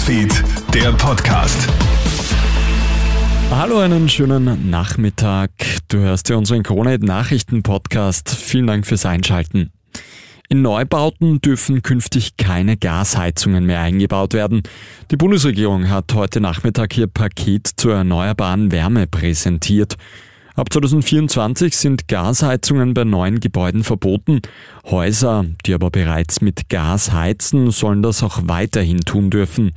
Newsfeed, der Podcast. Hallo, einen schönen Nachmittag. Du hörst ja unseren Krone-Nachrichten-Podcast. Vielen Dank fürs Einschalten. In Neubauten dürfen künftig keine Gasheizungen mehr eingebaut werden. Die Bundesregierung hat heute Nachmittag ihr Paket zur erneuerbaren Wärme präsentiert. Ab 2024 sind Gasheizungen bei neuen Gebäuden verboten. Häuser, die aber bereits mit Gas heizen, sollen das auch weiterhin tun dürfen.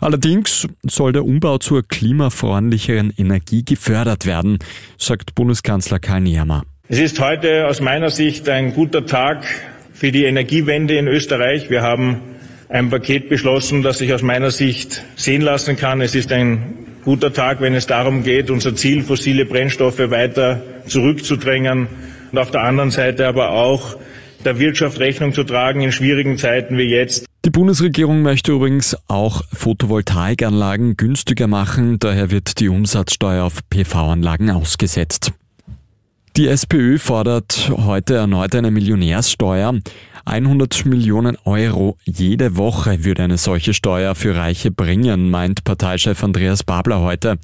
Allerdings soll der Umbau zur klimafreundlicheren Energie gefördert werden, sagt Bundeskanzler Karl Nehammer. Es ist heute aus meiner Sicht ein guter Tag für die Energiewende in Österreich. Wir haben ein Paket beschlossen, das sich aus meiner Sicht sehen lassen kann. Es ist ein guter Tag, wenn es darum geht, unser Ziel, fossile Brennstoffe weiter zurückzudrängen und auf der anderen Seite aber auch der Wirtschaft Rechnung zu tragen in schwierigen Zeiten wie jetzt. Die Bundesregierung möchte übrigens auch Photovoltaikanlagen günstiger machen, daher wird die Umsatzsteuer auf PV-Anlagen ausgesetzt. Die SPÖ fordert heute erneut eine Millionärssteuer. 100 Millionen Euro jede Woche würde eine solche Steuer für Reiche bringen, meint Parteichef Andreas Babler heute.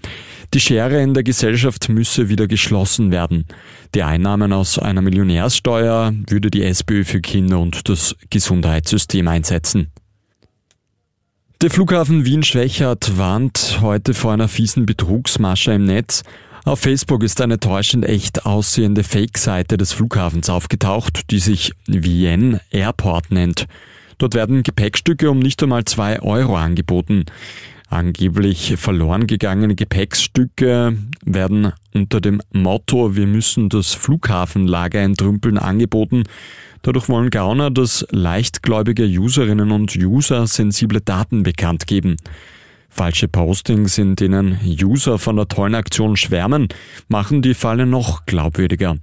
Die Schere in der Gesellschaft müsse wieder geschlossen werden. Die Einnahmen aus einer Millionärssteuer würde die SPÖ für Kinder und das Gesundheitssystem einsetzen. Der Flughafen Wien-Schwächert warnt heute vor einer fiesen Betrugsmasche im Netz. Auf Facebook ist eine täuschend echt aussehende Fake-Seite des Flughafens aufgetaucht, die sich Vienne Airport nennt. Dort werden Gepäckstücke um nicht einmal zwei Euro angeboten. Angeblich verloren gegangene Gepäckstücke werden unter dem Motto Wir müssen das Flughafenlager entrümpeln angeboten. Dadurch wollen Gauner, dass leichtgläubige Userinnen und User sensible Daten bekannt geben. Falsche Postings, in denen User von der tollen Aktion schwärmen, machen die Falle noch glaubwürdiger.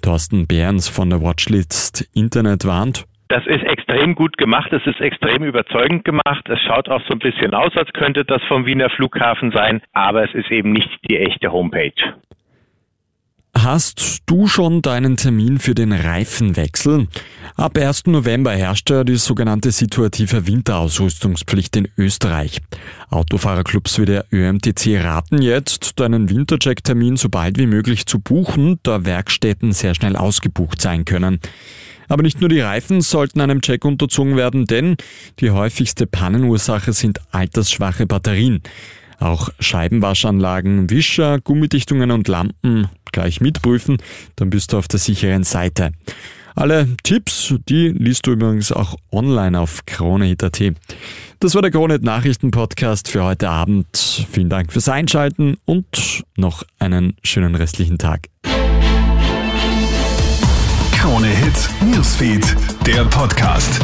Thorsten Behrens von der Watchlist Internet warnt, das ist extrem gut gemacht, es ist extrem überzeugend gemacht. Es schaut auch so ein bisschen aus, als könnte das vom Wiener Flughafen sein, aber es ist eben nicht die echte Homepage. Hast du schon deinen Termin für den Reifenwechsel? Ab 1. November herrscht ja die sogenannte situative Winterausrüstungspflicht in Österreich. Autofahrerclubs wie der ÖMTC raten jetzt, deinen Wintercheck-Termin so bald wie möglich zu buchen, da Werkstätten sehr schnell ausgebucht sein können. Aber nicht nur die Reifen sollten einem Check unterzogen werden, denn die häufigste Pannenursache sind altersschwache Batterien. Auch Scheibenwaschanlagen, Wischer, Gummidichtungen und Lampen gleich mitprüfen, dann bist du auf der sicheren Seite. Alle Tipps, die liest du übrigens auch online auf KroneHit.at. Das war der Kronet Nachrichten Podcast für heute Abend. Vielen Dank fürs Einschalten und noch einen schönen restlichen Tag. KroneHit Newsfeed, der Podcast.